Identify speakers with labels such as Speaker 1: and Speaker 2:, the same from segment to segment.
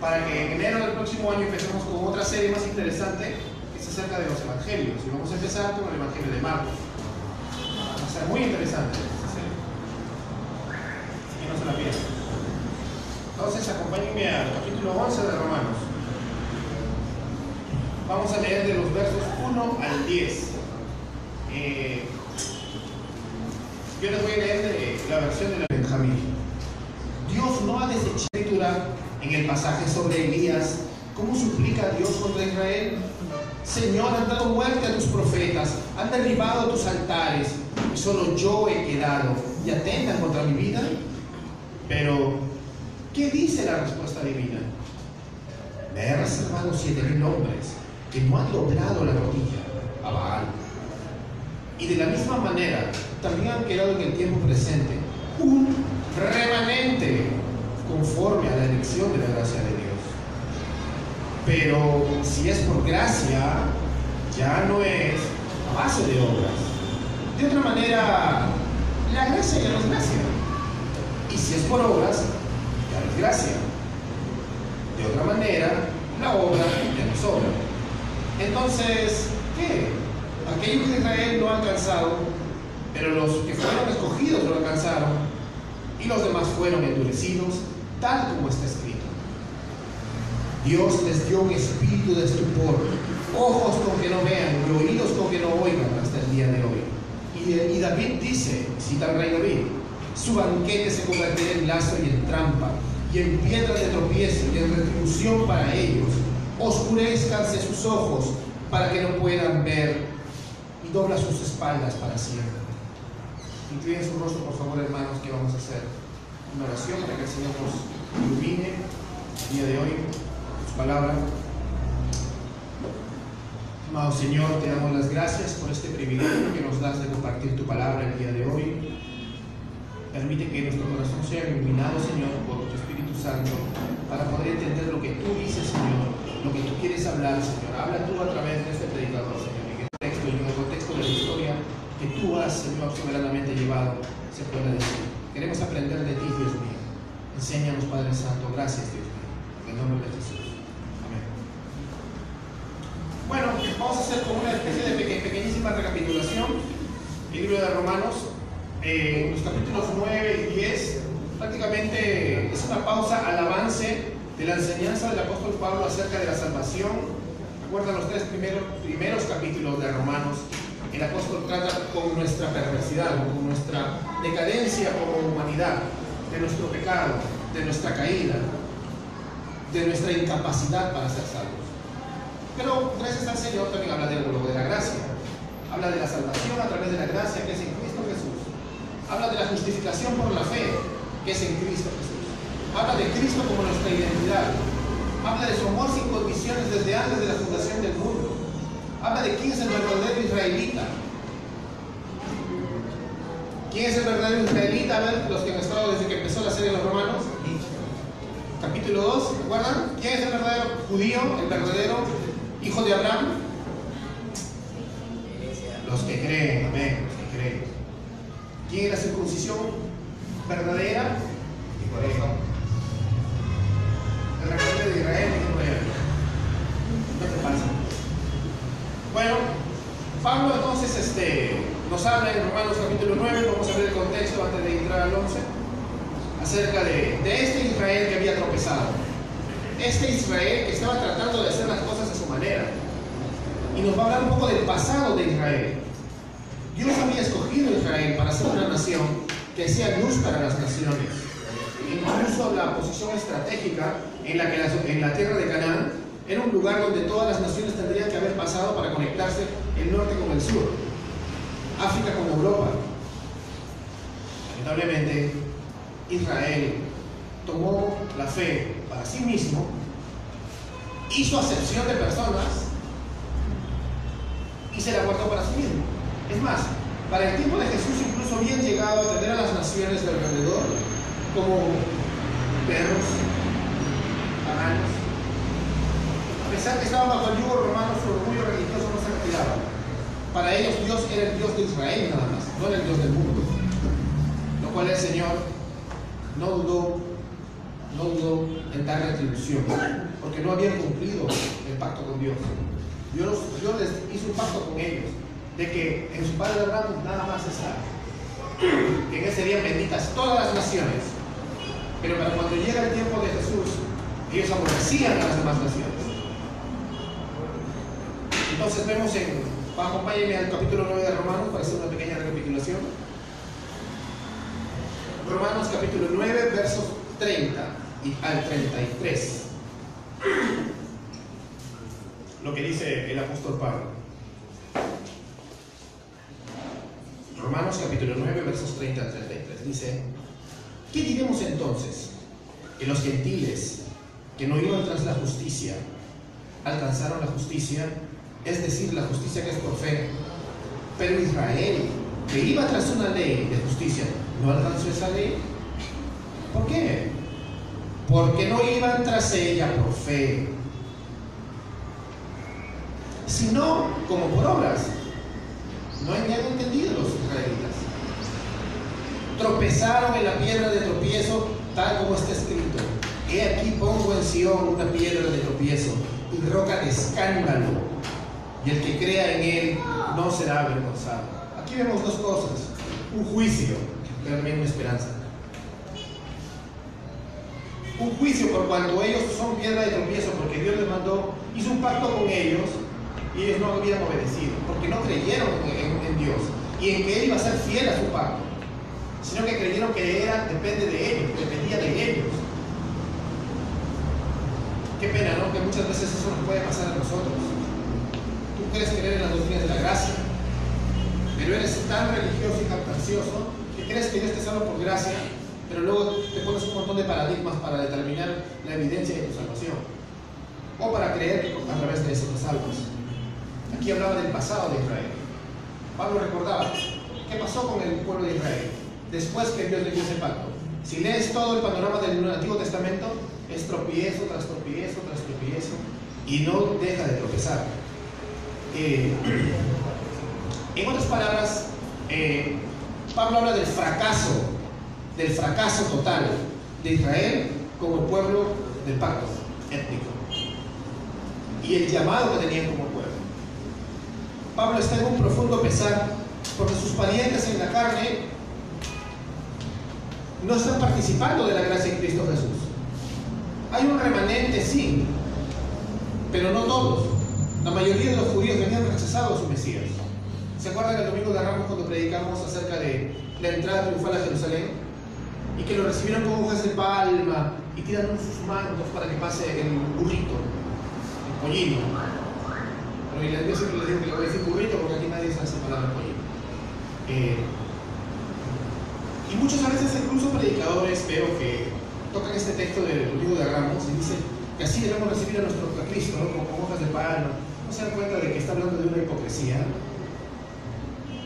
Speaker 1: para que en enero del próximo año empecemos con otra serie más interesante que es acerca de los evangelios. Y vamos a empezar con el evangelio de Marcos. Va a ser muy interesante esta serie. Así que no se la pierdan. Entonces, acompáñenme al capítulo 11 de Romanos. Vamos a leer de los versos 1 al 10. Eh, yo les voy a leer la versión de Benjamín. Dios no ha desechado en el pasaje sobre Elías. ¿Cómo suplica Dios contra Israel? Señor, han dado muerte a tus profetas, han derribado tus altares, y solo yo he quedado, y atentan contra mi vida. Pero, ¿qué dice la respuesta divina? Me he reservado siete mil hombres que no han doblado la rodilla a Baal. Y de la misma manera, también han quedado en el tiempo presente un remanente conforme a la elección de la gracia de Dios. Pero si es por gracia, ya no es a base de obras. De otra manera, la gracia ya no es gracia. Y si es por obras, ya no es gracia. De otra manera, la obra ya no es obra. Entonces, ¿qué? Aquellos de Israel lo han alcanzado, pero los que fueron escogidos lo alcanzaron, y los demás fueron endurecidos, tal como está escrito. Dios les dio un espíritu de estupor, ojos con que no vean y oídos con que no oigan hasta el día de hoy. Y, David dice, cita al rey David, su banquete se convertirá en lazo y en trampa, y en piedra de tropiezo y en retribución para ellos. Oscurezcanse sus ojos para que no puedan ver y dobla sus espaldas para siempre. Inclinen su rostro, por favor, hermanos, que vamos a hacer una oración para que el Señor nos ilumine el día de hoy, su palabra. Amado Señor, te damos las gracias por este privilegio que nos das de compartir tu palabra el día de hoy. Permite que nuestro corazón sea iluminado, Señor, por tu Espíritu Santo, para poder entender lo que tú dices, Señor, lo que tú quieres hablar, Señor. Habla tú a través de este predicador, Señor, en el texto y en el contexto de la historia que tú has, Señor, soberanamente llevado, se pueda decir. Queremos aprender de ti, Dios mío. Enséñanos, Padre Santo. Gracias, Dios mío. En el nombre de Jesús. Amén. Bueno, vamos a hacer como una especie de peque- pequeñísima recapitulación. El libro de Romanos, eh, los capítulos 9 y 10, prácticamente es una pausa al avance de la enseñanza del apóstol Pablo acerca de la salvación. Recuerda los tres primeros capítulos de Romanos. El apóstol trata con nuestra perversidad, con nuestra decadencia como humanidad, de nuestro pecado, de nuestra caída, de nuestra incapacidad para ser salvos. Pero gracias al Señor también habla de, luego de la gracia. Habla de la salvación a través de la gracia que es en Cristo Jesús. Habla de la justificación por la fe que es en Cristo Jesús. Habla de Cristo como nuestra identidad. Habla de su amor sin condiciones desde antes de la fundación del mundo. Habla de quién es el verdadero israelita. ¿Quién es el verdadero israelita? A ver, los que han estado desde que empezó la serie de los romanos. Capítulo 2, ¿recuerdan? ¿Quién es el verdadero judío, el verdadero hijo de Abraham? Los que creen, amén, los que creen. ¿Quién es la circuncisión verdadera? El remanente de Israel, y por ahí. No te pasa. Pablo entonces este, nos habla en Romanos capítulo 9, vamos a ver el contexto antes de entrar al 11, acerca de, este Israel que había tropezado. Este Israel que estaba tratando de hacer las cosas a su manera. Y nos va a hablar un poco del pasado de Israel. Dios había escogido Israel para ser una nación que sea luz para las naciones. Incluso la posición estratégica en la que la, en la tierra de Canaán era un lugar donde todas las naciones tendrían que haber pasado para conectarse el norte con el sur, África con Europa. Lamentablemente, Israel tomó la fe para sí mismo, hizo acepción de personas y se la guardó para sí mismo. Es más, para el tiempo de Jesús incluso habían llegado a tener a las naciones de alrededor como perros, paganos. Pesar que estaban bajo el yugo romano, su orgullo religioso no se retiraba. Para ellos Dios era el Dios de Israel nada más, no era el Dios del mundo. Lo cual el Señor no dudó no dudó en dar retribución, porque no habían cumplido el pacto con Dios. Dios, Dios les hizo un pacto con ellos, de que en su Padre Abraham nada más está. Que en ese día benditas todas las naciones. Pero para cuando llega el tiempo de Jesús, ellos aborrecían a las demás naciones. Entonces vemos en, acompáñenme al capítulo 9 de Romanos para hacer una pequeña recapitulación. Romanos capítulo 9, versos 30 al 33. Lo que dice el apóstol Pablo. Romanos capítulo 9, versos 30 al 33. Dice, ¿qué diremos entonces? Que los gentiles que no iban tras la justicia alcanzaron la justicia, es decir, la justicia que es por fe. Pero Israel, que iba tras una ley de justicia, no alcanzó esa ley. ¿Por qué? Porque no iban tras ella por fe, sino como por obras. No habían entendido los israelitas. Tropezaron en la piedra de tropiezo, tal como está escrito. He aquí pongo en Sion una piedra de tropiezo y roca de escándalo, y el que crea en él no será avergonzado. Aquí vemos dos cosas: un juicio, pero también una esperanza. Un juicio por cuando ellos son piedra de tropiezo, porque Dios les mandó, hizo un pacto con ellos y ellos no habían obedecido, porque no creyeron en, en Dios y en que Él iba a ser fiel a su pacto, sino que creyeron que era, depende de ellos, dependía de ellos. Qué pena, ¿no? Que muchas veces eso nos puede pasar a nosotros. Tú quieres creer en las doctrinas de la gracia, pero eres tan religioso y captancioso que crees que Dios te salva por gracia, pero luego te pones un montón de paradigmas para determinar la evidencia de tu salvación. O para creer a través de eso te salvas. Aquí hablaba del pasado de Israel. Pablo recordaba qué pasó con el pueblo de Israel después que Dios le dio ese pacto. Si lees todo el panorama del Antiguo Testamento, es tropiezo tras tropiezo tras tropiezo y no deja de tropezar. Eh, en otras palabras, eh, Pablo habla del fracaso, del fracaso total de Israel como pueblo del pacto étnico y el llamado que tenían como pueblo. Pablo está en un profundo pesar porque sus parientes en la carne no están participando de la gracia de Cristo Jesús. Hay un remanente, sí, pero no todos. La mayoría de los judíos venían rechazado a su Mesías. ¿Se acuerdan el domingo de Ramos cuando predicamos acerca de la entrada triunfal a Jerusalén? Y que lo recibieron con hojas de palma y tiran sus mantos para que pase el burrito, el pollino. Pero yo siempre les digo que le voy a decir burrito porque aquí nadie sabe esa palabra pollino. Eh, y muchas veces incluso predicadores veo que tocan este texto del libro de Ramos y dicen que así debemos recibir a nuestro Cristo, ¿no? como, hojas de palma. ¿No se dan cuenta de que está hablando de una hipocresía?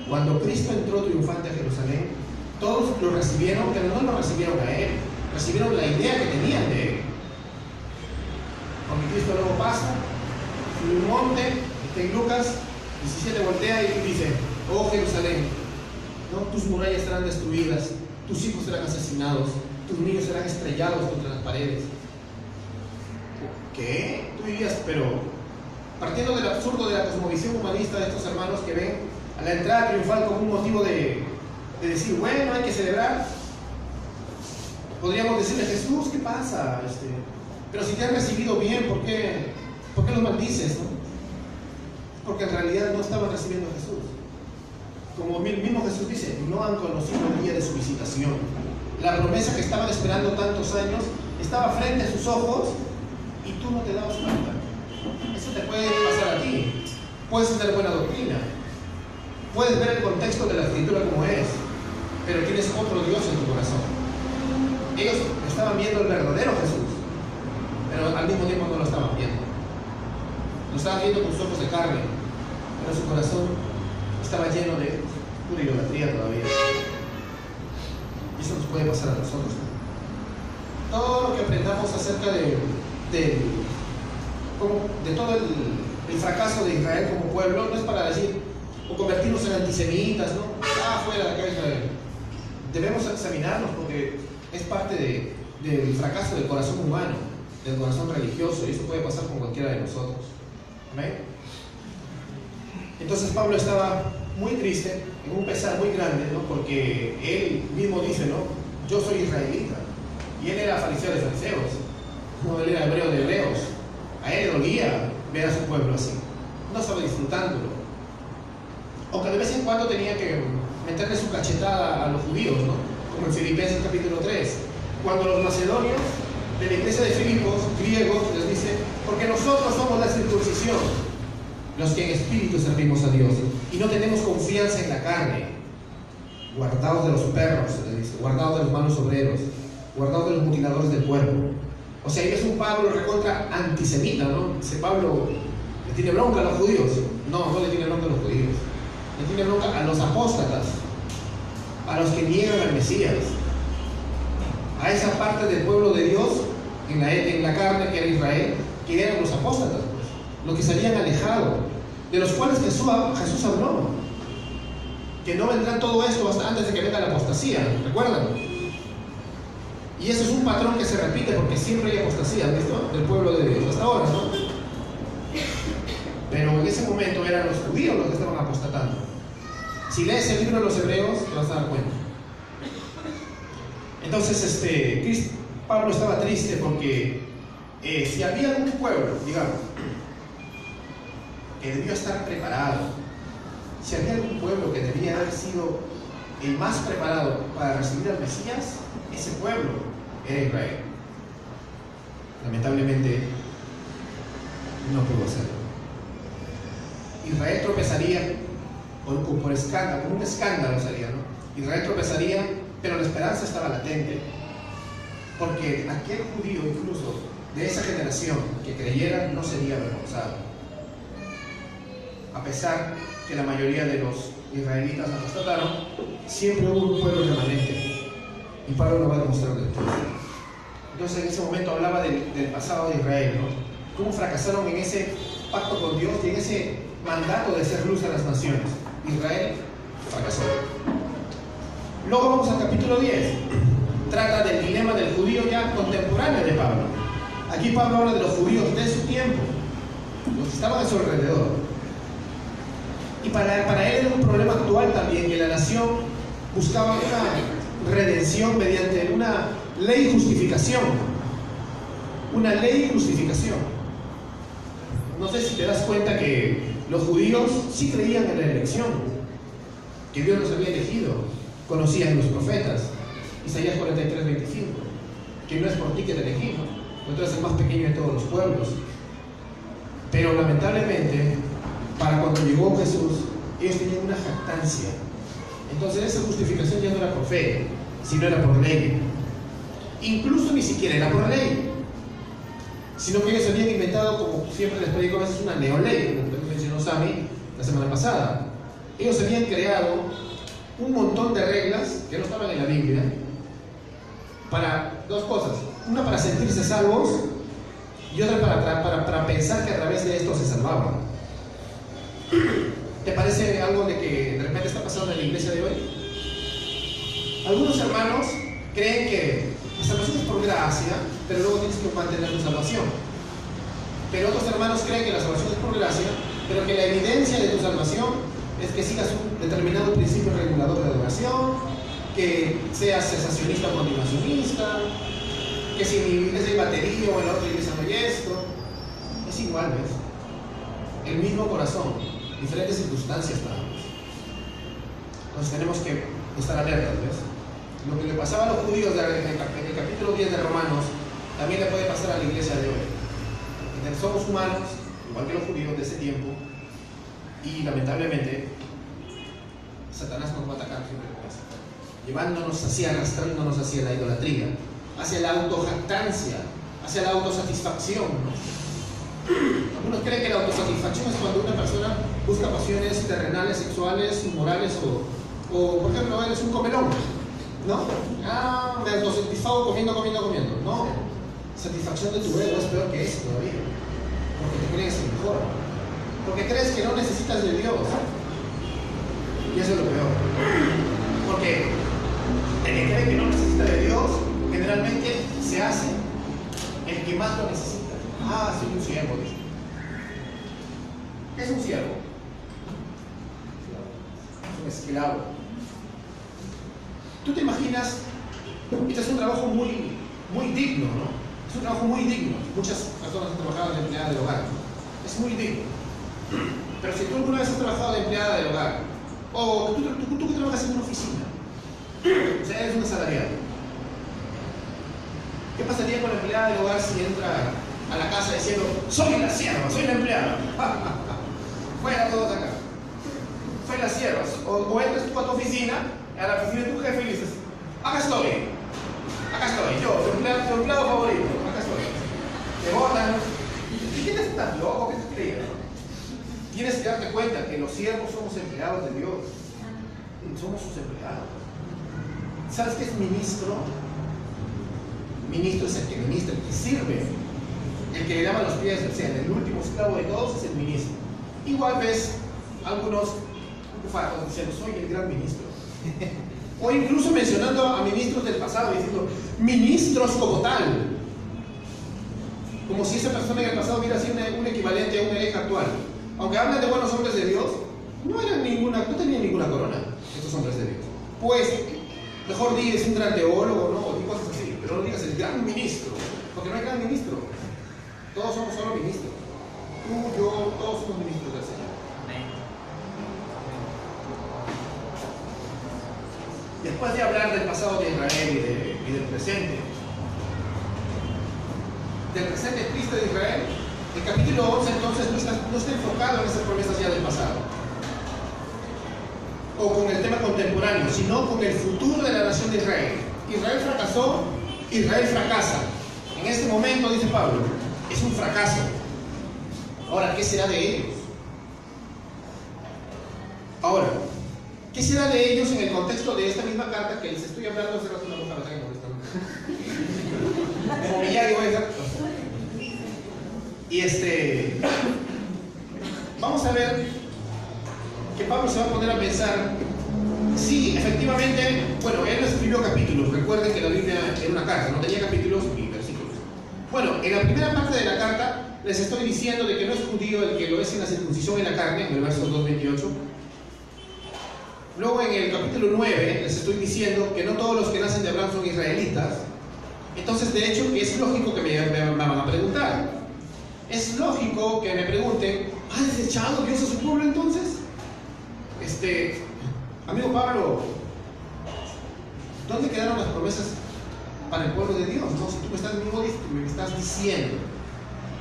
Speaker 1: Cuando Cristo entró triunfante a Jerusalén, todos lo recibieron, pero no lo recibieron a Él, recibieron la idea que tenían de Él. Cuando Cristo luego pasa, en un monte, está en Lucas 17, voltea y dice, oh Jerusalén, tus murallas serán destruidas, tus hijos serán asesinados, tus niños serán estrellados contra las paredes. ¿Qué? Tú dirías, pero partiendo del absurdo de la cosmovisión humanista de estos hermanos que ven a la entrada triunfal como un motivo de, de decir, bueno, hay que celebrar, podríamos decirle, Jesús, ¿qué pasa? Este, pero si te han recibido bien, ¿por qué, ¿por qué los maldices? No? Porque en realidad no estaban recibiendo a Jesús. Como mismo Jesús dice, no han conocido el día de su visitación. La promesa que estaban esperando tantos años estaba frente a sus ojos y tú no te dabas cuenta. Eso te puede pasar a ti. Puedes tener buena doctrina. Puedes ver el contexto de la escritura como es, pero tienes otro Dios en tu corazón. Ellos estaban viendo el verdadero Jesús, pero al mismo tiempo no lo estaban viendo. Lo estaban viendo con sus ojos de carne, pero su corazón estaba lleno de pura idolatría todavía. Y eso nos puede pasar a nosotros. Todo lo que aprendamos acerca de, de, de todo el, fracaso de Israel como pueblo no es para decir o convertirnos en antisemitas, ¿no? Ah, fuera de acá Israel. Debemos examinarnos porque es parte de, del fracaso del corazón humano, del corazón religioso, y eso puede pasar con cualquiera de nosotros. ¿Amén? Entonces Pablo estaba muy triste, en un pesar muy grande, ¿no? porque él mismo dice, ¿no? Yo soy israelita, y él era fariseo de fariseos, no, él era hebreo de hebreos, a él le dolía ver a su pueblo así, no estaba disfrutándolo. Aunque de vez en cuando tenía que meterle su cachetada a los judíos, ¿no? como en Filipenses capítulo 3, cuando los macedonios de la iglesia de Filipos, griegos, les dice, porque nosotros somos la circuncisión, los que en espíritu servimos a Dios, y no tenemos confianza en la carne, guardados de los perros, dice, guardados de los malos obreros, guardados de los mutiladores del cuerpo. O sea, es un Pablo recontra antisemita, ¿no? Ese Pablo le tiene bronca a los judíos. No, no le tiene bronca a los judíos. Le tiene bronca a los apóstatas, a los que niegan al Mesías, a esa parte del pueblo de Dios en la, carne que era Israel, que eran los apóstatas, pues, los que se habían alejado, de los cuales Jesús, Jesús habló, que no vendrá todo esto hasta antes de que venga la apostasía, ¿recuerdan? Y eso es un patrón que se repite porque siempre hay apostasía ¿no? del pueblo de Dios, hasta ahora, ¿no? Pero en ese momento eran los judíos los que estaban apostatando. Si lees el libro de los hebreos, te vas a dar cuenta. Entonces, este, Pablo estaba triste porque eh, si había un pueblo, digamos, que debió estar preparado, si había algún pueblo que debía haber sido el más preparado para recibir al Mesías, ese pueblo era Israel. Lamentablemente no pudo hacerlo. Israel tropezaría por, escándalo, por un escándalo sería, ¿no? Israel tropezaría pero la esperanza estaba latente, porque aquel judío incluso de esa generación que creyera no sería avergonzado. A pesar que la mayoría de los israelitas apostataron, siempre hubo un pueblo remanente. Y Pablo lo va a demostrar después. Entonces en ese momento hablaba del, pasado de Israel, ¿no? Cómo fracasaron en ese pacto con Dios y en ese mandato de ser luz a las naciones. Israel fracasó. Luego vamos al capítulo 10. Trata del dilema del judío ya contemporáneo de Pablo. Aquí Pablo habla de los judíos de su tiempo, los que estaban a su alrededor. Y para, él era un problema actual también, que la nación buscaba una redención mediante una ley justificación. Una ley justificación. No sé si te das cuenta que los judíos sí creían en la elección, que Dios los había elegido conocían los profetas. Isaías 43, 25, que no es por ti que te elegimos, tú eres el más pequeño de todos los pueblos. Pero lamentablemente, para cuando llegó Jesús, ellos tenían una jactancia. Entonces esa justificación ya no era por fe, sino era por ley. Incluso ni siquiera era por ley, sino que ellos habían inventado, como siempre les predico a veces, una neoley, como mencionó Sami la semana pasada. Ellos habían creado un montón de reglas que no estaban en la Biblia para dos cosas. Una para sentirse salvos y otra para, para, para pensar que a través de esto se salvaban. ¿Te parece algo de que repente está pasando en la iglesia de hoy? Algunos hermanos creen que la salvación es por gracia, pero luego tienes que mantener tu salvación. Pero otros hermanos creen que la salvación es por gracia, pero que la evidencia de tu salvación es que sigas un determinado principio regulador de adoración, que seas cesacionista o continuacionista, que si mi iglesia hay batería o en la otra iglesia no hay esto. Es igual, ¿ves? El mismo corazón, diferentes circunstancias para. Entonces tenemos que estar alertas, ¿ves? Lo que le pasaba a los judíos en el capítulo 10 de Romanos, también le puede pasar a la iglesia de hoy. Somos humanos, igual que los judíos de ese tiempo, y lamentablemente, Satanás nos va a atacar siempre eso, llevándonos hacia, arrastrándonos hacia la idolatría, hacia la autojactancia, hacia la autosatisfacción. Algunos creen que la autosatisfacción es cuando una persona busca pasiones terrenales, sexuales, inmorales o, o por ejemplo, él es un comelón. ¿No? Ah, me autosatisfago comiendo, comiendo, comiendo. No. Satisfacción de tu ego es peor que eso todavía. Porque te crees el mejor porque crees que no necesitas de Dios. Y eso es lo peor. Porque el que cree que no necesita de Dios, generalmente se hace el que más lo necesita. Ah, soy un siervo, dice. ¿Qué es un siervo? Es un esclavo. Tú te imaginas, este es un trabajo muy, muy digno, ¿no? Es un trabajo muy digno. Muchas personas han trabajado de empleada del hogar. Es muy digno. Pero si tú alguna vez has trabajado de empleada del hogar, o tú, tú, que trabajas en una oficina, o sea, eres un asalariado, ¿qué pasaría con la empleada del hogar si entra a la casa diciendo, soy la sierva, soy la empleada? Fuera todos acá. Soy la sierva. O, o entras tú a tu oficina, a la oficina de tu jefe y dices, acá estoy, acá estoy, yo, tu empleado, empleado favorito, acá estoy. Te votan. ¿Y quién estás loco? ¿Qué te crees? Tienes que darte cuenta que los siervos somos empleados de Dios. Somos sus empleados. ¿Sabes qué es ministro? Ministro es el que ministra, el que sirve. El que le lava los pies, o sea, el último esclavo de todos es el ministro. Igual ves algunos bufardos diciendo, soy el gran ministro. o incluso mencionando a ministros del pasado, diciendo, ministros como tal. Como si esa persona en el pasado hubiera sido un equivalente a un hereje actual. Aunque hablan de buenos hombres de Dios, no eran ninguna, no tenían ninguna corona, estos hombres de Dios. Pues, mejor digas un gran teólogo, ¿no? O cosas así, pero no digas el gran ministro, porque no hay gran ministro. Todos somos solo ministros. Tú, yo, todos somos ministros Después de hablar del pasado de Israel y del presente, del presente triste de Israel, el capítulo 11 entonces no está, no está enfocado en esas promesas ya del pasado o con el tema contemporáneo, sino con el futuro de la nación de Israel. Israel fracasó, Israel fracasa. En este momento, dice Pablo, es un fracaso. Ahora, ¿qué será de ellos? Ahora, ¿qué será de ellos en el contexto de esta misma carta que les estoy hablando hace rato una mujer Como Millario, Y este, vamos a ver que Pablo se va a poner a pensar, sí, efectivamente, bueno, él no escribió capítulos, recuerden que la Biblia era una carta, no tenía capítulos ni versículos. Bueno, en la primera parte de la carta les estoy diciendo de que no es judío el que lo es en la circuncisión en la carne, en el verso 2.28. Luego en el capítulo 9 les estoy diciendo que no todos los que nacen de Abraham son israelitas. Entonces, de hecho, es lógico que me, van a preguntar. Es lógico que me pregunten, ¿ha desechado Dios a su pueblo entonces? Este, amigo Pablo, ¿dónde quedaron las promesas para el pueblo de Dios? No, si tú me estás, me estás diciendo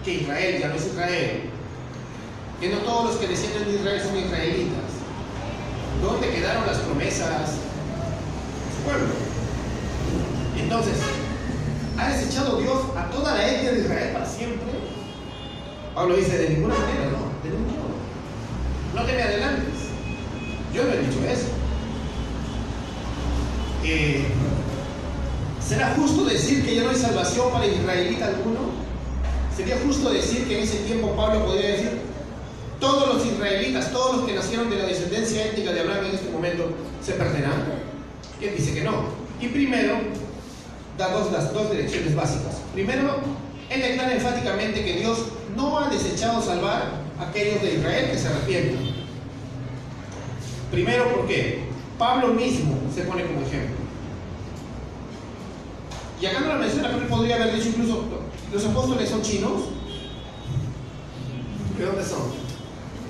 Speaker 1: que Israel ya no es Israel, que no todos los que descienden de Israel son israelitas, ¿dónde quedaron las promesas su pueblo? Entonces, ¿ha desechado Dios a toda la etnia de Israel para siempre? Pablo dice, de ninguna manera, no, de ningún modo. No te me adelantes. Yo no he dicho eso. Eh, ¿Será justo decir que ya no hay salvación para israelita alguno? ¿Sería justo decir que en ese tiempo Pablo podría decir, todos los israelitas, todos los que nacieron de la descendencia étnica de Abraham en este momento, se perderán? Él dice que no. Y primero, da dos, las dos direcciones básicas. Primero, él declara enfáticamente que Dios no ha desechado salvar a aquellos de Israel que se arrepientan. Primero, porque Pablo mismo se pone como ejemplo. Y acá no lo menciona, pero él podría haber dicho incluso, los apóstoles son chinos. ¿De dónde son?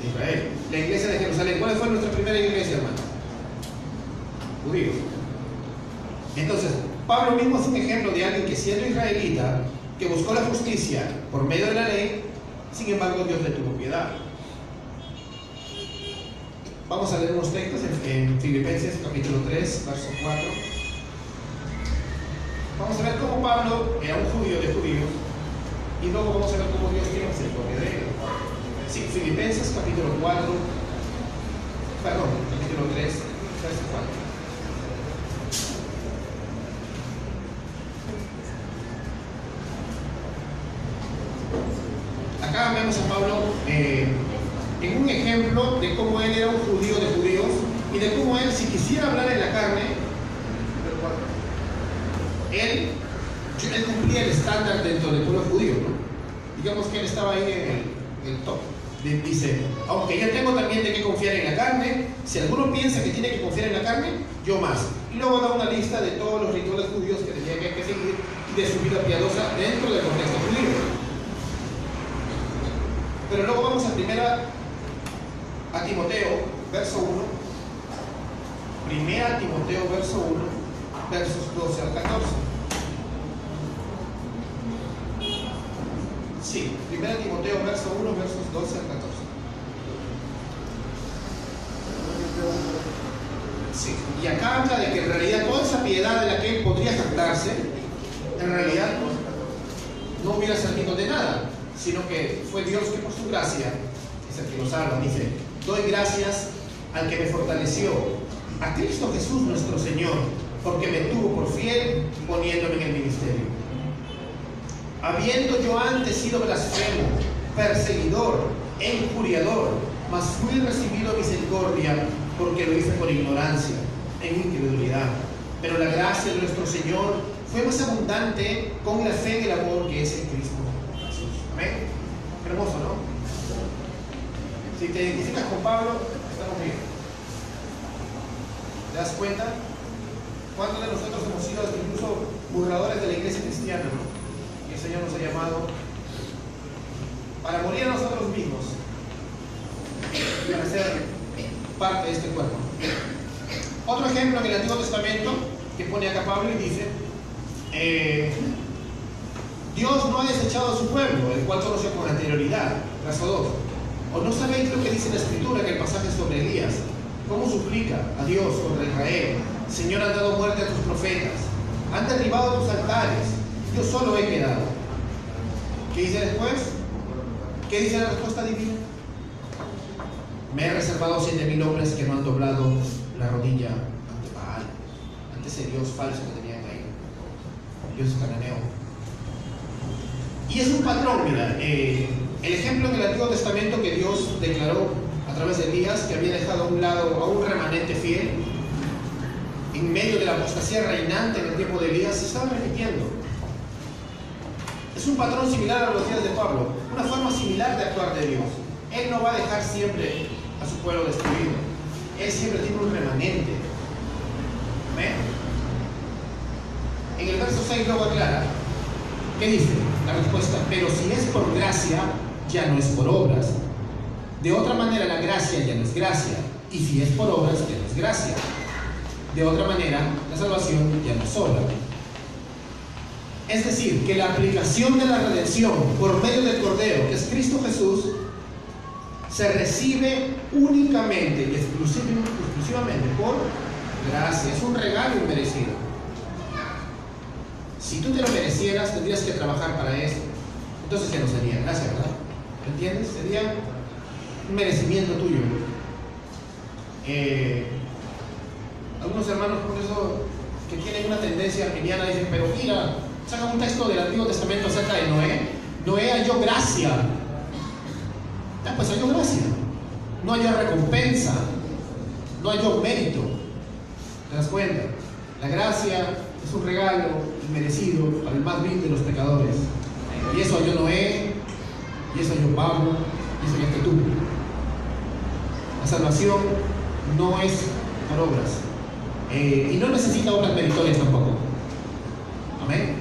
Speaker 1: Israel. La iglesia de Jerusalén. ¿Cuál fue nuestra primera iglesia, hermano? Judíos. Entonces, Pablo mismo es un ejemplo de alguien que siendo israelita, que buscó la justicia por medio de la ley, sin embargo Dios le tuvo piedad. Vamos a leer unos textos en, Filipenses capítulo 3, verso 4. Vamos a ver cómo Pablo era un judío de judíos y luego vamos a ver cómo Dios tiene misericordia de él. Sí, Filipenses capítulo 4, perdón, capítulo 3, verso 4. Acá vemos a Pablo eh, en un ejemplo de cómo él era un judío de judíos y de cómo él, si quisiera hablar en la carne, él, él cumplía el estándar dentro del pueblo judío. Digamos que él estaba ahí en el top. Dice, aunque yo tengo también de qué confiar en la carne, si alguno piensa que tiene que confiar en la carne, yo más. Y luego da una lista de todos los rituales judíos que tenía que seguir de su vida piadosa dentro del contexto judío. Pero luego vamos a primera a Timoteo, verso 1. Primera Timoteo, verso 1, versos 12 al 14. Sí, primera Timoteo, verso 1, versos 12 al 14. Sí, y acá habla de que en realidad toda esa piedad de la que él podría jactarse, en realidad no hubiera servido de nada, sino que fue Dios que por su gracia, es el que nos salva, dice, doy gracias al que me fortaleció, a Cristo Jesús nuestro Señor, porque me tuvo por fiel poniéndome en el ministerio. Habiendo yo antes sido blasfemo, perseguidor injuriador, mas fui recibido misericordia porque lo hice por ignorancia, en incredulidad. Pero la gracia de nuestro Señor fue más abundante con la fe y el amor que es en Cristo Jesús. Amén. Hermoso, ¿no? Si te identificas con Pablo, estamos bien. ¿Te das cuenta? ¿Cuántos de nosotros hemos sido incluso burladores de la iglesia cristiana? ¿no? Y el Señor nos ha llamado para morir a nosotros mismos, para ser parte de este cuerpo. Otro ejemplo en el Antiguo Testamento que pone acá Pablo y dice, eh, Dios no ha desechado a su pueblo, el cual conoció con anterioridad. Verso 2. ¿O no sabéis lo que dice la Escritura en el pasaje sobre Elías? ¿Cómo suplica a Dios contra Israel? Señor, han dado muerte a tus profetas, han derribado tus altares, yo solo he quedado. ¿Qué dice después? ¿Qué dice la respuesta divina? Me he reservado siete mil hombres que no han doblado la rodilla ante Baal, ante ese Dios falso que tenían ahí, Dios cananeo. Y es un patrón, mira, eh, el ejemplo en el Antiguo Testamento que Dios declaró a través de Elías, que había dejado a un lado a un remanente fiel, en medio de la apostasía reinante en el tiempo de Elías, se estaba repitiendo. Es un patrón similar a los días de Pablo, una forma similar de actuar de Dios. Él no va a dejar siempre a su pueblo destruido. Él siempre tiene un remanente. ¿Amén? En el verso 6 luego aclara, ¿qué dice? La respuesta, pero si es por gracia, ya no es por obras. De otra manera, la gracia ya no es gracia. Y si es por obras, ya no es gracia. De otra manera, la salvación ya no es obra. Es decir, que la aplicación de la redención por medio del Cordero, que es Cristo Jesús, se recibe únicamente y exclusivamente por gracia. Es un regalo inmerecido. Si tú te lo merecieras, tendrías que trabajar para eso. Entonces ya no sería gracia, ¿verdad? ¿Me entiendes? Sería un merecimiento tuyo. Eh, algunos hermanos por eso que tienen una tendencia arminiana dicen, pero mira, saca un texto del Antiguo Testamento acerca de Noé. Noé halló gracia. Ah, pues halló gracia. No halló recompensa. No halló mérito. ¿Te das cuenta? La gracia es un regalo inmerecido para el más vil de los pecadores. Y eso halló Noé, y eso halló Pablo, y eso hallaste tú. La salvación no es por obras. Eh, y no necesita obras meritorias tampoco. Amén.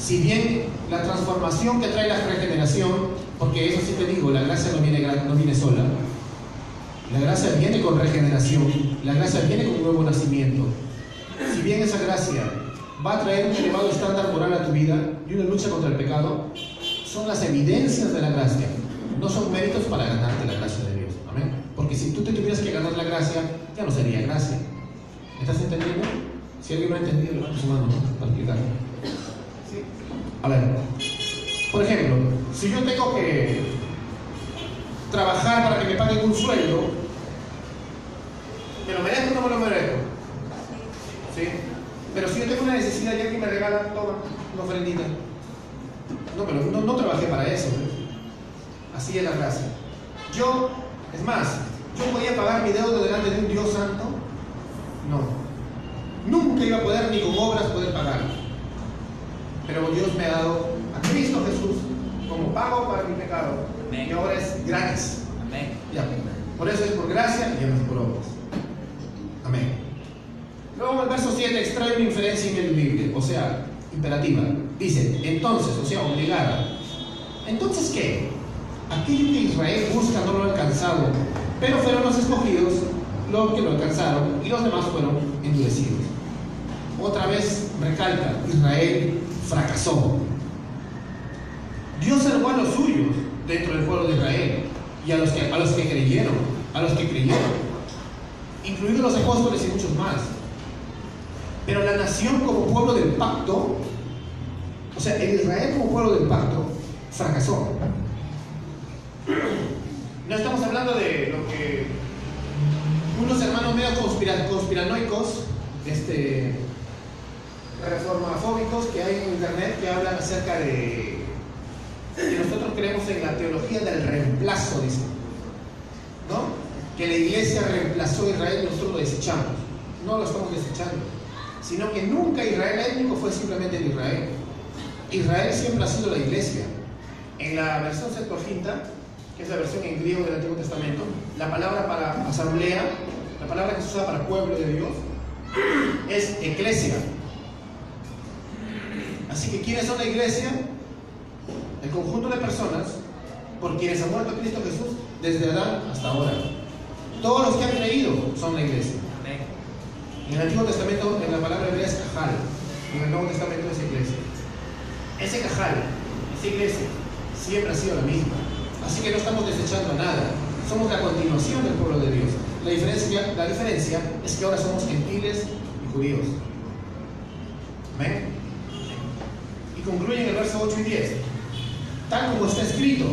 Speaker 1: Si bien la transformación que trae la regeneración, porque eso sí te digo, la gracia no viene, no viene sola. La gracia viene con regeneración, la gracia viene con un nuevo nacimiento. Si bien esa gracia va a traer un elevado estándar moral a tu vida y una lucha contra el pecado, son las evidencias de la gracia, no son méritos para ganarte la gracia de Dios. Amén. Porque si tú te tuvieras que ganar la gracia, ya no sería gracia. ¿Estás entendiendo? Si alguien no ha entendido, levanta su mano para explicarlo. A ver, por ejemplo, si yo tengo que trabajar para que me paguen un sueldo, ¿me lo merezco o no me lo merezco? ¿Sí? Pero si yo tengo una necesidad y alguien me regala, toma, una ofrendita. No, pero no, no trabajé para eso. Así es la gracia. Yo, es más, yo podía pagar mi deuda delante de un Dios santo. No. Nunca iba a poder ni con obras poder pagarlo. Pero Dios me ha dado a Cristo Jesús como pago para mi pecado.
Speaker 2: Amén.
Speaker 1: Y ahora es gratis.
Speaker 2: Amén.
Speaker 1: Por eso es por gracia y no es por obras. Amén. Luego el verso 7 extrae una inferencia ineludible, o sea, imperativa. Dice, entonces, o sea, obligada. ¿Entonces qué? Aquello que Israel busca no lo ha alcanzado, pero fueron los escogidos los que lo alcanzaron y los demás fueron endurecidos. Otra vez recalca, Israel fracasó. Dios salvó a los suyos dentro del pueblo de Israel y a los que, a los que creyeron, a los que creyeron, incluidos los apóstoles y muchos más. Pero la nación como pueblo del pacto, o sea, el Israel como pueblo del pacto, fracasó. No estamos hablando de lo que unos hermanos medio conspira- conspiranoicos, este, reformafóbicos que hay en internet que hablan acerca de que nosotros creemos en la teología del reemplazo, dicen. ¿No? Que la iglesia reemplazó a Israel y nosotros lo desechamos. No lo estamos desechando. Sino que nunca Israel étnico fue simplemente el Israel. Israel siempre ha sido la iglesia. En la versión Septuaginta, que es la versión en griego del Antiguo Testamento, la palabra para asamblea, la palabra que se usa para pueblo de Dios, es eclesia. ¿Quiénes son la iglesia? El conjunto de personas por quienes ha muerto Cristo Jesús desde Adán hasta ahora. Todos los que han creído son la iglesia. En el Antiguo Testamento, en la palabra hebrea es cajal. En el Nuevo Testamento es iglesia. Ese cajal, esa iglesia, siempre ha sido la misma. Así que no estamos desechando nada. Somos la continuación del pueblo de Dios. La diferencia, la diferencia es que ahora somos gentiles y judíos. ¿Amén? Concluye en el verso 8 y 10. Tal como está escrito,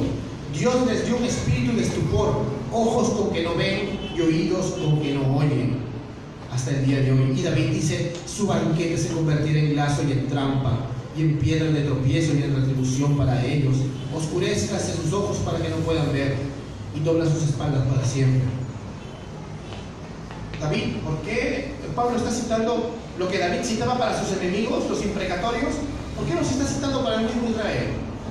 Speaker 1: Dios les dio un espíritu de estupor, ojos con que no ven y oídos con que no oyen, hasta el día de hoy. Y David dice, su banquete se convertirá en lazo y en trampa, y en piedra de tropiezo y en retribución para ellos. Oscurezcase sus ojos para que no puedan ver, y dobla sus espaldas para siempre. David, ¿por qué Pablo está citando lo que David citaba para sus enemigos, los imprecatorios? ¿Por qué los está citando para el mismo Israel?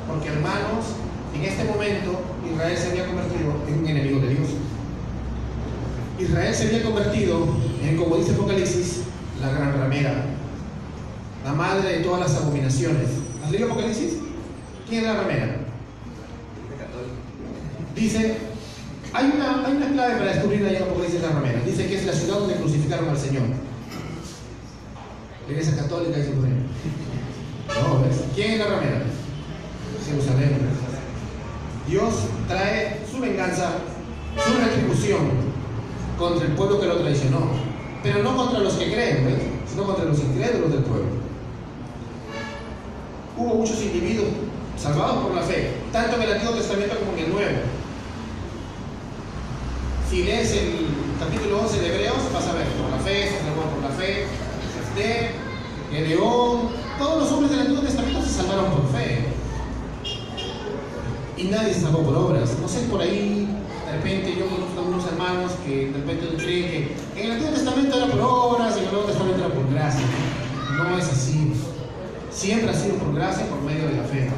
Speaker 1: Porque hermanos, en este momento Israel se había convertido en un enemigo de Dios. Israel se había convertido en, como dice Apocalipsis, la gran ramera, la madre de todas las abominaciones. ¿Has leído Apocalipsis? ¿Quién es la ramera? Dice, hay una, hay una clave para descubrir ahí en Apocalipsis la ramera. Dice que es la ciudad donde crucificaron al Señor. La iglesia católica dice. ¿Quién es la ramera? Jerusalén. Dios trae su venganza, su retribución contra el pueblo que lo traicionó. Pero no contra los que creen, ¿ves? sino contra los incrédulos del pueblo. Hubo muchos individuos salvados por la fe, tanto en el Antiguo Testamento como en el Nuevo. Si lees el capítulo 11 de Hebreos, vas a ver, por la fe, se salvó por la fe, Gedeón, todos los hombres del Antiguo Testamento se salvaron por fe. Y nadie se salvó por obras. No sé, por ahí, de repente yo conozco a algunos hermanos que de repente creen que en el Antiguo Testamento era por obras y en el Nuevo Testamento era por gracia. No es así. Siempre ha sido por gracia, por medio de la fe.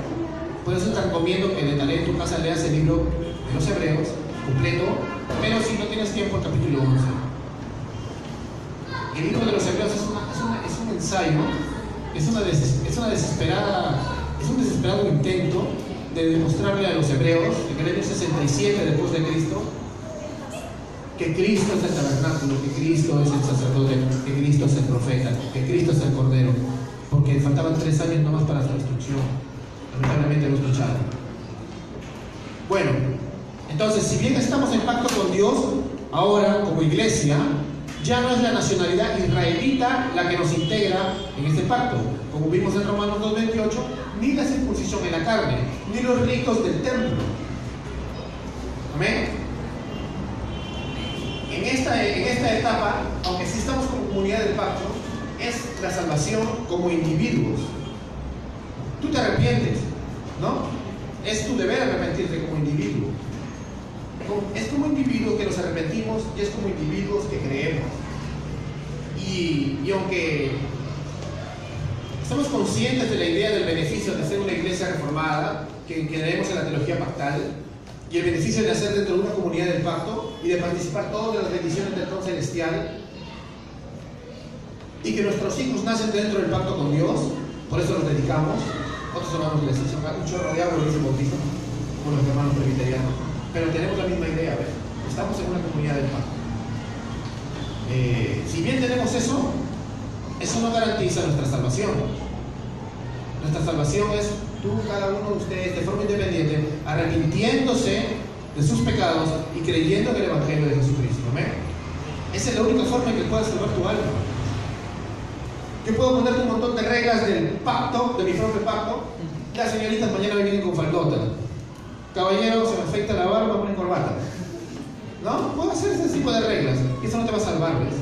Speaker 1: Por eso te recomiendo que de tarea en tu casa leas el libro de los Hebreos, completo, pero si no tienes tiempo, el capítulo 11. El libro de los Hebreos es, es un ensayo, es una, des- es una desesperada, es un desesperado intento de demostrarle a los hebreos, en el año 67 después de Cristo, que Cristo es el tabernáculo, que Cristo es el sacerdote, que Cristo es el profeta, que Cristo es el cordero, porque faltaban tres años nomás para su destrucción. Lamentablemente lo escucharon. Bueno, entonces, si bien estamos en pacto con Dios, ahora como iglesia, ya no es la nacionalidad israelita la que nos integra en este pacto, como vimos en Romanos 2.28, ni la circuncisión en la carne, ni los ritos del templo. Amén. En esta, en esta etapa, aunque sí estamos como comunidad del pacto, es la salvación como individuos. Tú te arrepientes, ¿no? Es tu deber arrepentirte como individuo. Es como individuos que nos arrepentimos y es como individuos que creemos. Y, y aunque Somos conscientes de la idea del beneficio de ser una iglesia reformada, que creemos en la teología pactal, y el beneficio de nacer dentro de una comunidad del pacto y de participar todas las bendiciones del trono celestial, y que nuestros hijos nacen dentro del pacto con Dios, por eso los dedicamos. Otros hermanos un chorro de agua, dice bautismo, como los hermanos presbiterianos. Pero tenemos la misma idea, ¿ves? estamos en una comunidad del pacto. Eh, si bien tenemos eso, eso no garantiza nuestra salvación. Nuestra salvación es tú, cada uno de ustedes, de forma independiente, arrepintiéndose de sus pecados y creyendo en el Evangelio de Jesucristo. ¿Amén? Esa es la única forma en que puedas salvar tu alma. Yo puedo ponerte un montón de reglas del pacto, de mi propio pacto. Las señoritas mañana vienen con faldota. Caballero, se me afecta la barba, ponen corbata. ¿No? Puedo hacer ese tipo de reglas. Eso no te va a salvar, ¿ves?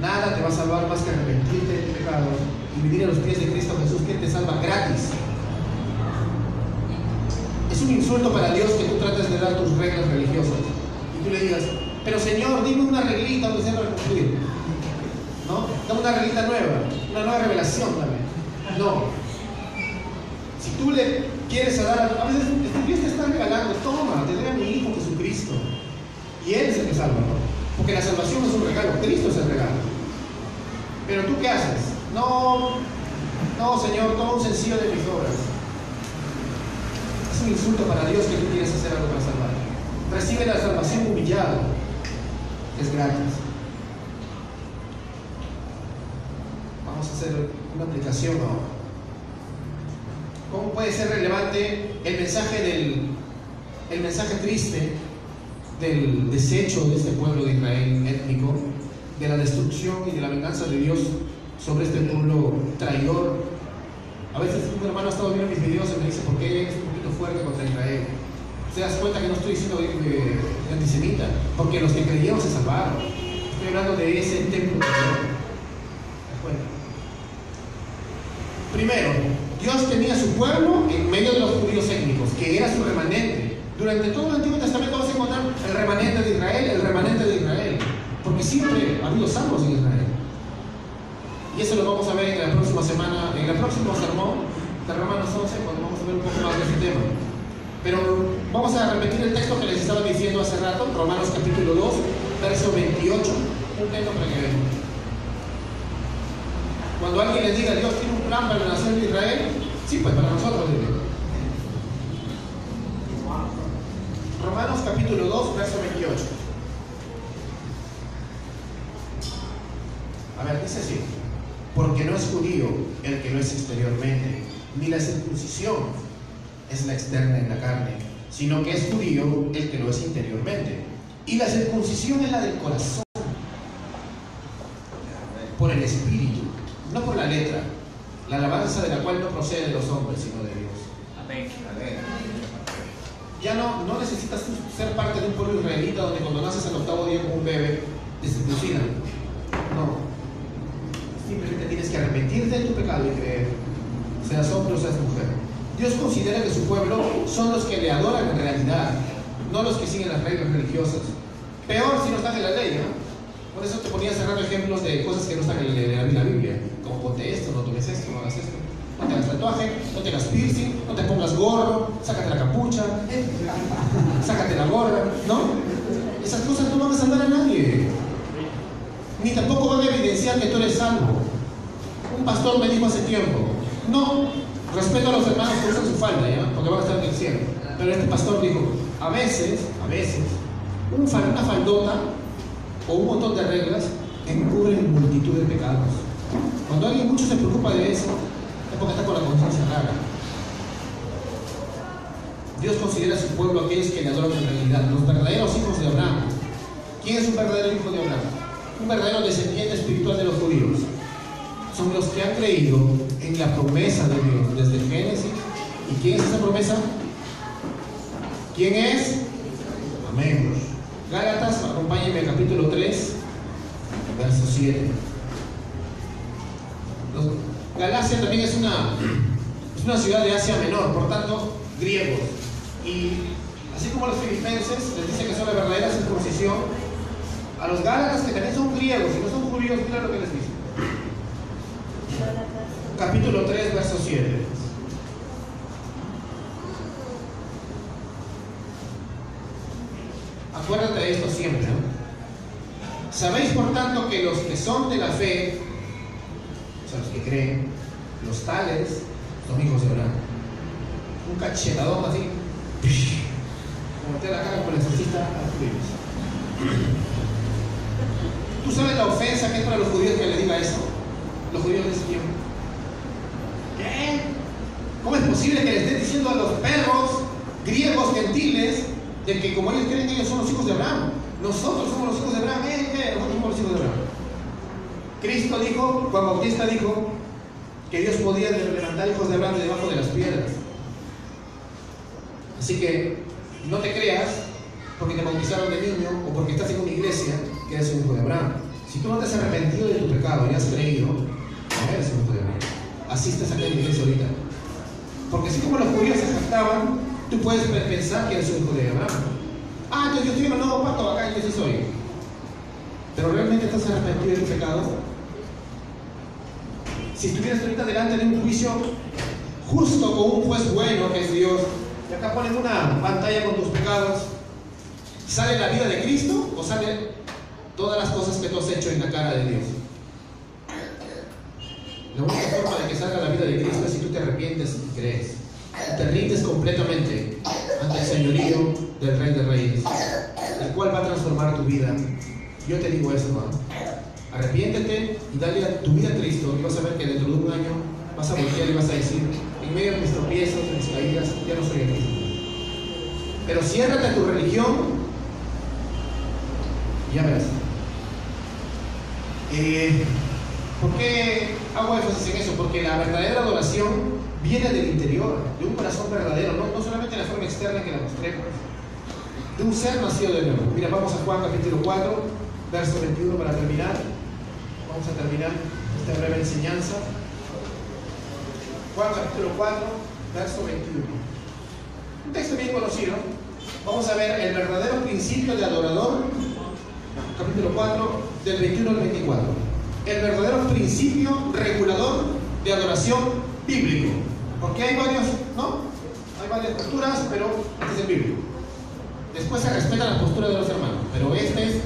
Speaker 1: Nada te va a salvar más que arrepentirte de tu pecado y vivir a los pies de Cristo Jesús, que te salva gratis. Es un insulto para Dios que tú trates de dar tus reglas religiosas y tú le digas, pero Señor, dime una reglita donde sea para cumplir. ¿No? Dame una reglita nueva, una nueva revelación también. No. Si tú le quieres dar, a veces Dios te está regalando, toma, te doy a mi Hijo Jesucristo. Y Él es el que salva. Porque la salvación es un regalo, Cristo es el regalo. Pero tú qué haces? No, no, Señor, toma un sencillo de mis obras. Es un insulto para Dios que tú quieras hacer algo para salvar. Recibe la salvación humillado. Es gratis. Vamos a hacer una aplicación ahora. ¿Cómo puede ser relevante el mensaje del el mensaje triste del desecho de este pueblo de Israel étnico, de la destrucción y de la venganza de Dios sobre este pueblo traidor. A veces un hermano ha estado viendo mis videos y me dice, ¿por qué es un poquito fuerte contra Israel? ¿Se das cuenta que no estoy diciendo eh, antisemita? Porque los que creyeron se salvaron. Estoy hablando de ese templo de Primero, Dios tenía su pueblo en medio de los judíos étnicos, que era su remanente. Durante todo el Antiguo Testamento vas a encontrar el remanente de Israel, el remanente de Israel. Porque siempre ha habido salvos en Israel. Y eso lo vamos a ver en la próxima semana, en el próximo sermón de Romanos 11, cuando vamos a ver un poco más de ese tema. Pero vamos a repetir el texto que les estaba diciendo hace rato, Romanos capítulo 2, verso 28, un texto para que vean. Cuando alguien les diga, Dios tiene un plan para la nación de Israel, sí, pues para nosotros, Romanos capítulo 2, verso 28. A ver, dice así porque no es judío el que no es exteriormente, ni la circuncisión es la externa en la carne, sino que es judío el que lo es interiormente. Y la circuncisión es la del corazón, por el espíritu, no por la letra, la alabanza de la cual no procede de los hombres, sino de Dios. Amén. Ya no, no necesitas ser parte de un pueblo israelita donde cuando naces al octavo día como un bebé te circuncidan. No, Simplemente tienes que arrepentirte de tu pecado y creer, seas hombre o seas mujer. Dios considera que su pueblo son los que le adoran en realidad, no los que siguen las reglas religiosas. Peor si no están en la ley, ¿no? Por eso te ponía a cerrar ejemplos de cosas que no están en la, Biblia, como esto, no tomes esto, no hagas esto. No te hagas tatuaje, no te hagas piercing, no te pongas gorro, sácate la capucha, sácate la gorra, ¿no? Esas cosas no van a salvar a nadie ni tampoco van a evidenciar que tú eres salvo. Un pastor me dijo hace tiempo, no, respeto a los hermanos que usan su falda, ¿ya? porque van a estar en el cielo. Pero este pastor dijo, a veces, a veces, una faldota o un montón de reglas encubren multitud de pecados. Cuando alguien mucho se preocupa de eso, es porque está con la conciencia rara. Dios considera a su pueblo aquellos que le adoran en realidad, los verdaderos hijos de Abraham. ¿Quién es un verdadero hijo de Abraham? un verdadero descendiente espiritual de los judíos. Son los que han creído en la promesa de Dios desde Génesis. ¿Y quién es esa promesa? ¿Quién es? Amén. Gálatas, acompáñenme capítulo 3, verso 7. Galacia también es una, es una ciudad de Asia Menor, por tanto, griegos. Y así como los filipenses les dicen que son la verdadera circuncisión, a los Gálatas que también son griegos y no son judíos, mira lo que les dice. capítulo 3, verso 7. Acuérdate de esto siempre. Sabéis por tanto que los que son de la fe, o sea, los que creen, los tales, son hijos de Abraham. Un cachetadón así, te la cara con el exorcista a los judíos. ¿Tú sabes la ofensa que es para los judíos que le diga eso? Los judíos tiempo. ¿Qué? ¿Cómo es posible que le estés diciendo a los perros griegos gentiles de que como ellos creen que ellos son los hijos de Abraham? Nosotros somos los hijos de Abraham, ¿eh? ¿Qué? Nosotros somos los hijos de Abraham. Cristo dijo, Juan Bautista dijo que Dios podía levantar hijos de Abraham de debajo de las piedras. Así que no te creas porque te bautizaron de niño o porque estás en una iglesia que eres un hijo de Abraham. Si tú no te has arrepentido de tu pecado y has creído, no eres un hijo de Abraham. Asistes a la iglesia ahorita. Porque así como los judíos se jactaban, tú puedes pensar que eres un hijo de Abraham. Ah, entonces yo estoy en el nuevo pacto, acá yo soy. Pero realmente estás arrepentido de tu pecado. Si estuvieras ahorita delante de un juicio justo con un juez bueno que es Dios, y acá ponen una pantalla con tus pecados, ¿sale la vida de Cristo o sale todas las cosas que tú has hecho en la cara de Dios? La única forma de que salga la vida de Cristo es si tú te arrepientes y crees. Te rindes completamente ante el señorío del Rey de Reyes, el cual va a transformar tu vida. Yo te digo eso, hermano. Arrepiéntete y dale a tu vida a Cristo y vas a ver que dentro de un año vas a voltear y vas a decir, en medio de mis tropiezos, de mis caídas, ya no soy el mismo. Pero ciérrate a tu religión y ya verás. Eh, ¿Por qué hago énfasis en eso? Porque la verdadera adoración viene del interior, de un corazón verdadero, no, solamente de la forma externa que la mostremos, de un ser nacido de nuevo. Mira, vamos a Juan capítulo 4, verso 21 para terminar. Vamos a terminar esta breve enseñanza. Juan capítulo 4, verso 21. Un texto bien conocido. Vamos a ver el verdadero principio de adorador, capítulo 4, del 21 al 24. El verdadero principio regulador de adoración bíblico. Porque hay varios, ¿no? Hay varias posturas, pero este es el bíblico. Después se respeta la postura de los hermanos, pero este es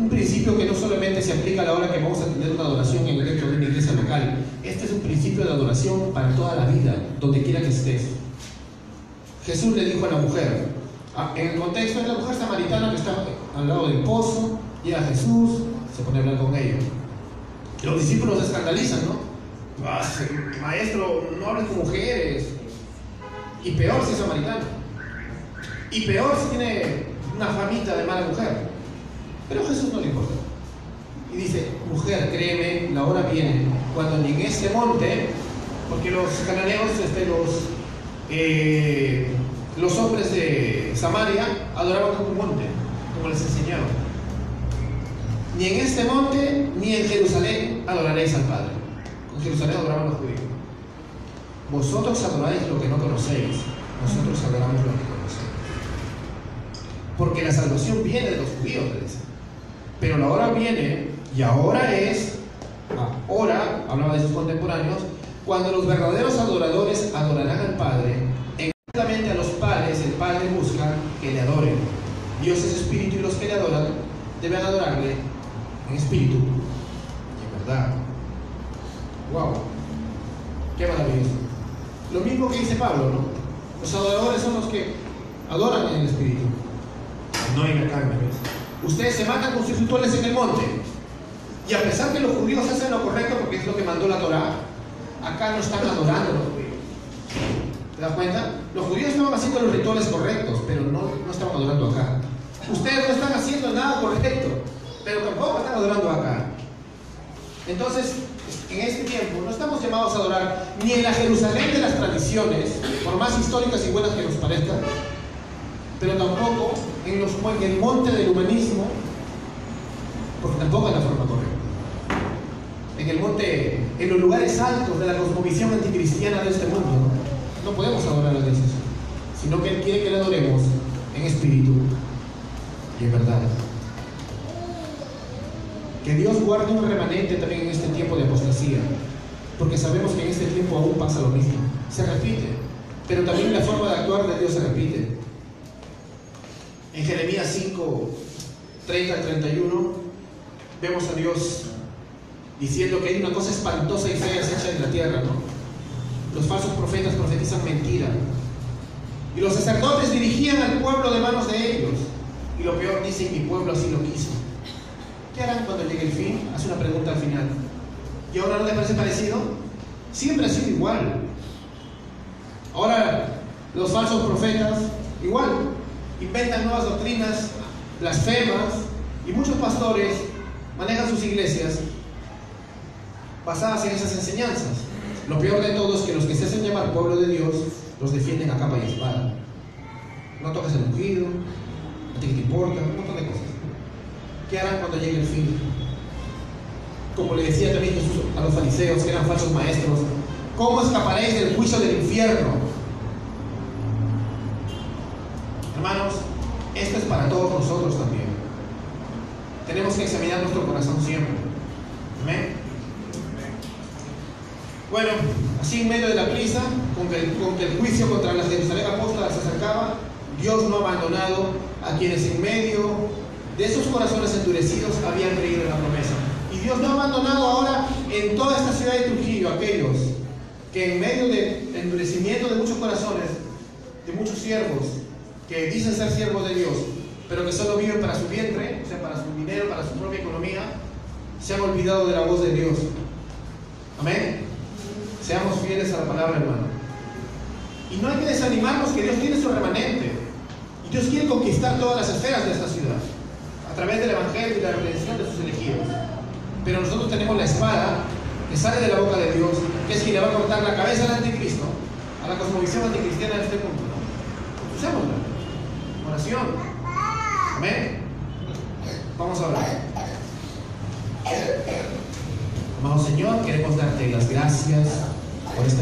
Speaker 1: un principio que no solamente se aplica a la hora que vamos a tener una adoración en dentro de una iglesia local. Este es un principio de adoración para toda la vida, donde quiera que estés. Jesús le dijo a la mujer, ah, en el contexto de la mujer samaritana que estaba al lado del pozo, llega Jesús, se pone a hablar con ella. Los discípulos se escandalizan, ¿no? Ah, maestro, no hables con mujeres. Y peor si es samaritano. Y peor si tiene una famita de mala mujer. Pero Jesús no le importa. Y dice, mujer, créeme, la hora viene cuando ni en este monte, porque los cananeos, este, los, eh, los hombres de Samaria adoraban como un monte, como les enseñaron. Ni en este monte, ni en Jerusalén adoraréis al Padre. En Jerusalén adoraban los judíos. Vosotros adoráis lo que no conocéis, nosotros adoramos lo que conocemos. Porque la salvación viene de los judíos, le dice. Pero la hora viene, y ahora es, ahora, hablaba de sus contemporáneos, cuando los verdaderos adoradores adorarán al Padre, exactamente a los padres el Padre busca que le adoren. Dios es espíritu y los que le adoran deben adorarle en espíritu y en verdad. ¡Wow! ¡Qué maravilloso! Lo mismo que dice Pablo, ¿no? Los adoradores son los que adoran en el espíritu, no en la carne. Ustedes se matan con sus rituales en el monte. Y a pesar que los judíos hacen lo correcto porque es lo que mandó la Torah, acá no están adorando los judíos. ¿Te das cuenta? Los judíos estaban haciendo los rituales correctos, pero no, no estaban adorando acá. Ustedes no están haciendo nada correcto, pero tampoco están adorando acá. Entonces, en este tiempo no estamos llamados a adorar ni en la Jerusalén de las tradiciones, por más históricas y buenas que nos parezcan, pero tampoco en, los, en el monte del humanismo, porque tampoco es la forma correcta. En el monte, en los lugares altos de la cosmovisión anticristiana de este mundo, no podemos adorar a Dios, sino que Él quiere que le adoremos en espíritu y en verdad. Que Dios guarde un remanente también en este tiempo de apostasía. porque sabemos que en este tiempo aún pasa lo mismo. Se repite, pero también la forma de actuar de Dios se repite. En Jeremías 5, 30 al 31, vemos a Dios diciendo que hay una cosa espantosa y fea hecha en la tierra, ¿no? Los falsos profetas profetizan mentira. Y los sacerdotes dirigían al pueblo de manos de ellos. Y lo peor, dicen, mi pueblo así lo quiso. ¿Qué harán cuando llegue el fin? Hace una pregunta al final. ¿Y ahora no le parece parecido? Siempre ha sido igual. Ahora, los falsos profetas, igual, inventan nuevas doctrinas, blasfemas, y muchos pastores manejan sus iglesias basadas en esas enseñanzas. Lo peor de todo es que los que se hacen llamar pueblo de Dios los defienden a capa y espada. No toques el ungido, a ti que te importa, un montón de cosas. ¿Qué harán cuando llegue el fin? Como le decía también Jesús a los fariseos, que eran falsos maestros, ¿cómo escaparéis del juicio del infierno? Hermanos, esto es para todos nosotros también. Tenemos que examinar nuestro corazón siempre. Amén. Bueno, así en medio de la prisa, con que, el, juicio contra la Jerusalén apóstola se acercaba, Dios no ha abandonado a quienes en medio de esos corazones endurecidos habían creído en la promesa. Y Dios no ha abandonado ahora en toda esta ciudad de Trujillo aquellos que en medio del endurecimiento de muchos corazones, de muchos siervos, que dicen ser siervos de Dios, pero que solo viven para su vientre, o sea, para su dinero, para su propia economía, se han olvidado de la voz de Dios. Amén. Seamos fieles a la palabra, hermano. Y no hay que desanimarnos que Dios tiene su remanente. Y Dios quiere conquistar todas las esferas de esta ciudad a través del Evangelio y la redención de sus elegidos. Pero nosotros tenemos la espada que sale de la boca de Dios, que es quien le va a cortar la cabeza al anticristo, a la cosmovisión anticristiana de este mundo. ¿no? Usémosla. Oración. Amén. Vamos a orar. Amado Señor, queremos darte las gracias por este